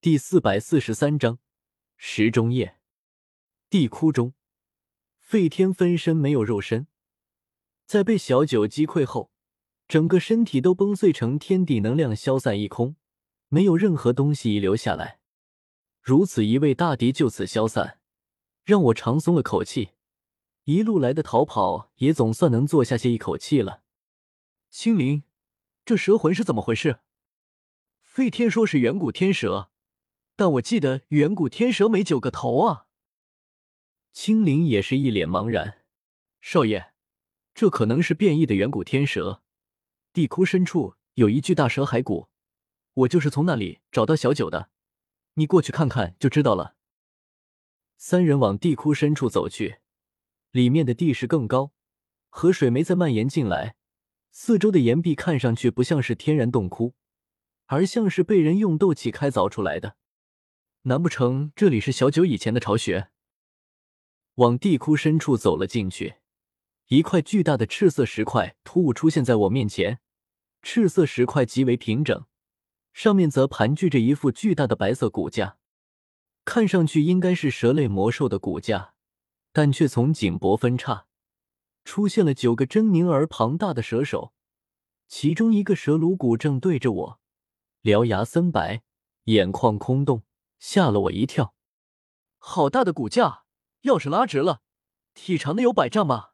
第四百四十三章石中夜。地窟中，废天分身没有肉身，在被小九击溃后，整个身体都崩碎成天地能量消散一空，没有任何东西遗留下来。如此一位大敌就此消散，让我长松了口气。一路来的逃跑也总算能坐下些一口气了。青灵，这蛇魂是怎么回事？废天说是远古天蛇。但我记得远古天蛇没九个头啊！青灵也是一脸茫然。少爷，这可能是变异的远古天蛇。地窟深处有一具大蛇骸骨，我就是从那里找到小九的。你过去看看就知道了。三人往地窟深处走去，里面的地势更高，河水没再蔓延进来，四周的岩壁看上去不像是天然洞窟，而像是被人用斗气开凿出来的。难不成这里是小九以前的巢穴？往地窟深处走了进去，一块巨大的赤色石块突兀出现在我面前。赤色石块极为平整，上面则盘踞着一副巨大的白色骨架，看上去应该是蛇类魔兽的骨架，但却从颈脖分叉，出现了九个狰狞而庞大的蛇手，其中一个蛇颅骨正对着我，獠牙森白，眼眶空洞。吓了我一跳，好大的骨架！要是拉直了，体长的有百丈吗？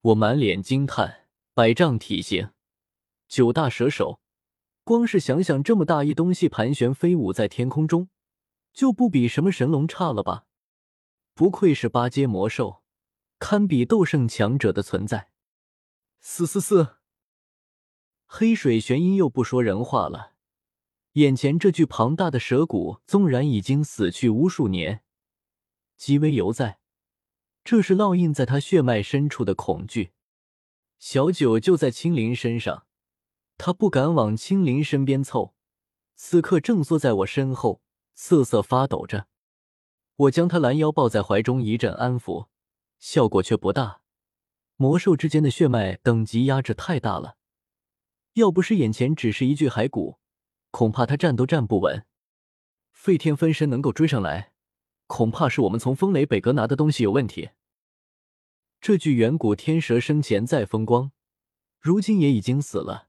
我满脸惊叹，百丈体型，九大蛇手，光是想想这么大一东西盘旋飞舞在天空中，就不比什么神龙差了吧？不愧是八阶魔兽，堪比斗圣强者的存在。嘶嘶嘶！黑水玄音又不说人话了。眼前这具庞大的蛇骨，纵然已经死去无数年，极为犹在。这是烙印在他血脉深处的恐惧。小九就在青灵身上，他不敢往青灵身边凑，此刻正缩在我身后，瑟瑟发抖着。我将他拦腰抱在怀中，一阵安抚，效果却不大。魔兽之间的血脉等级压制太大了，要不是眼前只是一具骸骨。恐怕他站都站不稳，废天分身能够追上来，恐怕是我们从风雷北阁拿的东西有问题。这具远古天蛇生前再风光，如今也已经死了，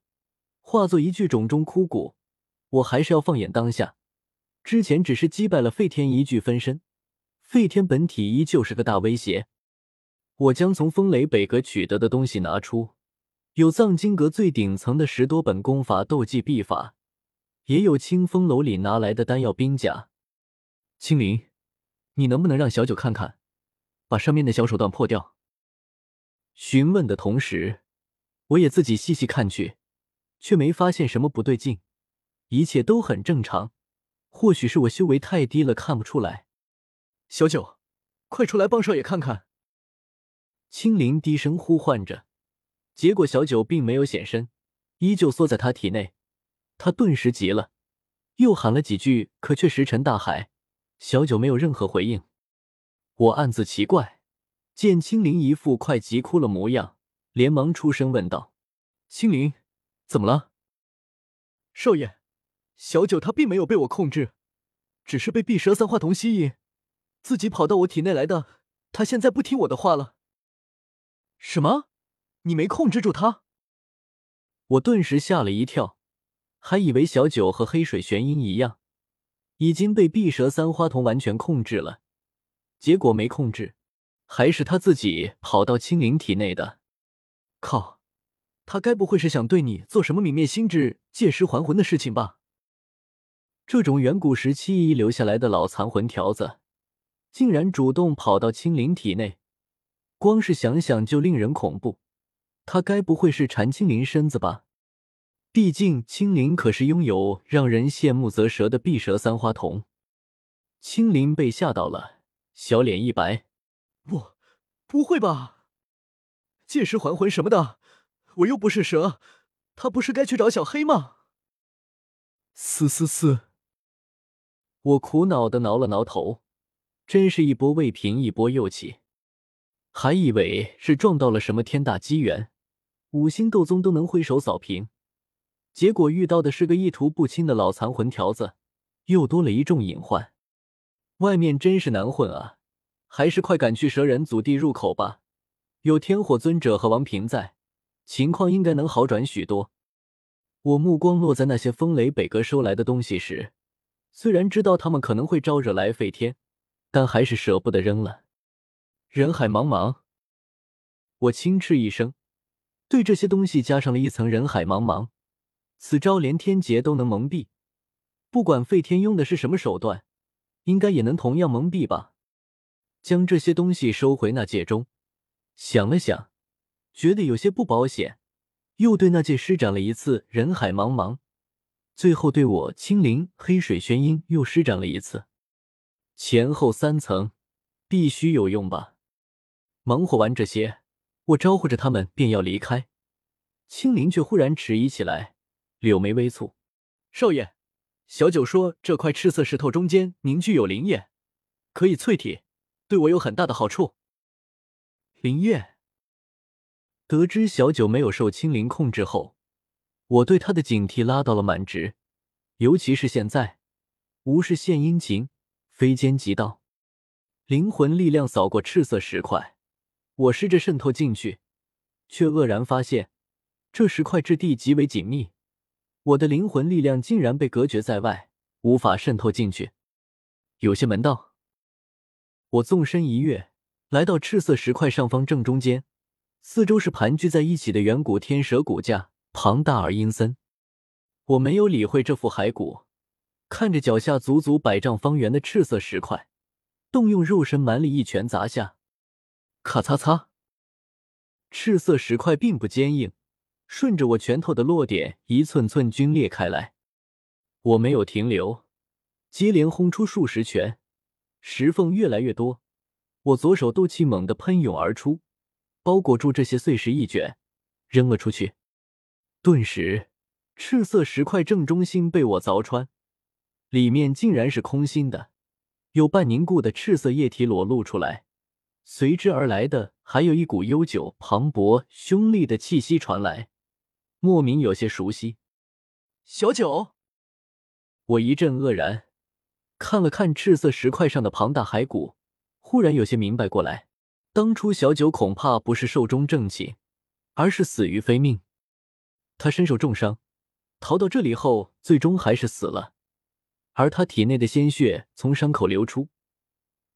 化作一具冢中枯骨。我还是要放眼当下，之前只是击败了废天一具分身，废天本体依旧是个大威胁。我将从风雷北阁取得的东西拿出，有藏经阁最顶层的十多本功法、斗技、秘法。也有清风楼里拿来的丹药兵甲，青灵，你能不能让小九看看，把上面的小手段破掉？询问的同时，我也自己细细看去，却没发现什么不对劲，一切都很正常。或许是我修为太低了，看不出来。小九，快出来帮少爷看看！青灵低声呼唤着，结果小九并没有显身，依旧缩在他体内。他顿时急了，又喊了几句，可却石沉大海。小九没有任何回应。我暗自奇怪，见青灵一副快急哭了模样，连忙出声问道：“青灵，怎么了？”少爷，小九他并没有被我控制，只是被碧蛇三花瞳吸引，自己跑到我体内来的。他现在不听我的话了。什么？你没控制住他？我顿时吓了一跳。还以为小九和黑水玄音一样，已经被碧蛇三花瞳完全控制了，结果没控制，还是他自己跑到青灵体内的。靠，他该不会是想对你做什么泯灭心智、借尸还魂的事情吧？这种远古时期遗留下来的老残魂条子，竟然主动跑到青灵体内，光是想想就令人恐怖。他该不会是缠青灵身子吧？毕竟青灵可是拥有让人羡慕则蛇的碧蛇三花瞳。青灵被吓到了，小脸一白：“不，不会吧？借尸还魂什么的，我又不是蛇，他不是该去找小黑吗？”嘶嘶嘶！我苦恼的挠了挠头，真是一波未平一波又起，还以为是撞到了什么天大机缘，五星斗宗都能挥手扫平。结果遇到的是个意图不清的老残魂条子，又多了一重隐患。外面真是难混啊！还是快赶去蛇人祖地入口吧。有天火尊者和王平在，情况应该能好转许多。我目光落在那些风雷北阁收来的东西时，虽然知道他们可能会招惹来废天，但还是舍不得扔了。人海茫茫，我轻嗤一声，对这些东西加上了一层人海茫茫。此招连天劫都能蒙蔽，不管费天用的是什么手段，应该也能同样蒙蔽吧。将这些东西收回那戒中，想了想，觉得有些不保险，又对那戒施展了一次人海茫茫，最后对我青灵黑水玄音又施展了一次，前后三层，必须有用吧。忙活完这些，我招呼着他们便要离开，青灵却忽然迟疑起来，柳眉微蹙：“少爷，小九说这块赤色石头中间凝聚有灵液，可以淬体。”对我有很大的好处。灵液。得知小九没有受青灵控制后，我对他的警惕拉到了满值。尤其是现在，无事献殷勤，非奸即盗。灵魂力量扫过赤色石块，我试着渗透进去，却愕然发现这石块质地极为紧密，我的灵魂力量竟然被隔绝在外，无法渗透进去，有些门道。我纵身一跃，来到赤色石块上方正中间，四周是盘踞在一起的远古天蛇骨架，庞大而阴森。我没有理会这副骸骨，看着脚下足足百丈方圆的赤色石块，动用肉身蛮力一拳砸下，咔嚓嚓，赤色石块并不坚硬，顺着我拳头的落点一寸寸皲裂开来。我没有停留，接连轰出数十拳。石缝越来越多，我左手斗气猛地喷涌而出，包裹住这些碎石一卷，扔了出去。顿时，赤色石块正中心被我凿穿，里面竟然是空心的，有半凝固的赤色液体裸露出来，随之而来的还有一股悠久、磅礴、凶厉的气息传来，莫名有些熟悉。小九，我一阵愕然。看了看赤色石块上的庞大骸骨，忽然有些明白过来。当初小九恐怕不是寿终正寝，而是死于非命。他身受重伤，逃到这里后，最终还是死了。而他体内的鲜血从伤口流出，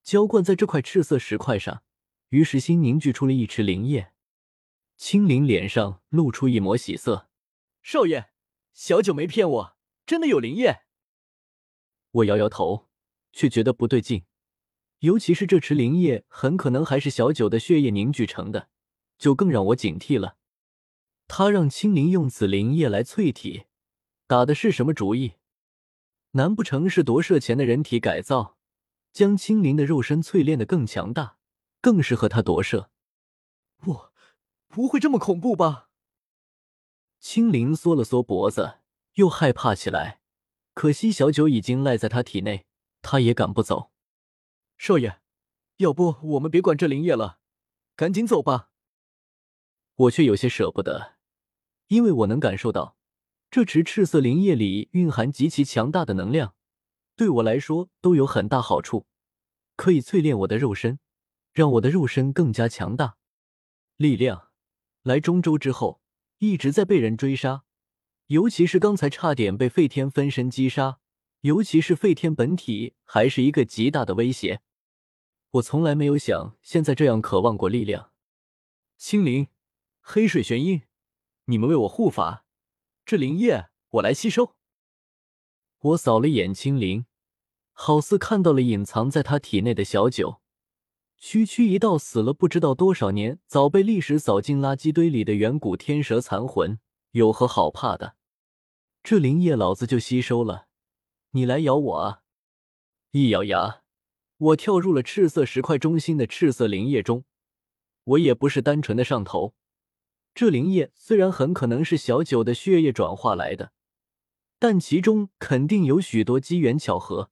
浇灌在这块赤色石块上，于是心凝聚出了一池灵液。青灵脸上露出一抹喜色：“少爷，小九没骗我，真的有灵液。”我摇摇头，却觉得不对劲，尤其是这池灵液很可能还是小九的血液凝聚成的，就更让我警惕了。他让青灵用此灵液来淬体，打的是什么主意？难不成是夺舍前的人体改造，将青灵的肉身淬炼的更强大，更适合他夺舍？不，不会这么恐怖吧？青灵缩了缩脖子，又害怕起来。可惜小九已经赖在他体内，他也赶不走。少爷，要不我们别管这灵液了，赶紧走吧。我却有些舍不得，因为我能感受到这池赤色灵液里蕴含极其强大的能量，对我来说都有很大好处，可以淬炼我的肉身，让我的肉身更加强大。力量来中州之后，一直在被人追杀。尤其是刚才差点被废天分身击杀，尤其是废天本体还是一个极大的威胁。我从来没有像现在这样渴望过力量。青灵、黑水玄阴，你们为我护法，这灵液我来吸收。我扫了眼青灵，好似看到了隐藏在他体内的小九。区区一道死了不知道多少年、早被历史扫进垃圾堆里的远古天蛇残魂。有何好怕的？这灵液老子就吸收了，你来咬我啊！一咬牙，我跳入了赤色石块中心的赤色灵液中。我也不是单纯的上头，这灵液虽然很可能是小九的血液转化来的，但其中肯定有许多机缘巧合，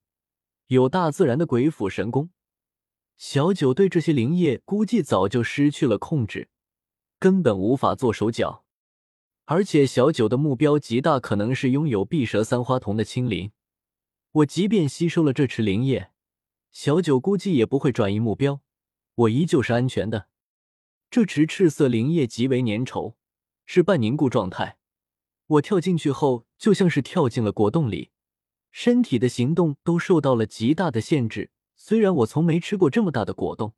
有大自然的鬼斧神工。小九对这些灵液估计早就失去了控制，根本无法做手脚。而且小九的目标极大可能是拥有碧蛇三花瞳的青灵，我即便吸收了这池灵液，小九估计也不会转移目标，我依旧是安全的。这池赤色灵液极为粘稠，是半凝固状态。我跳进去后，就像是跳进了果冻里，身体的行动都受到了极大的限制。虽然我从没吃过这么大的果冻。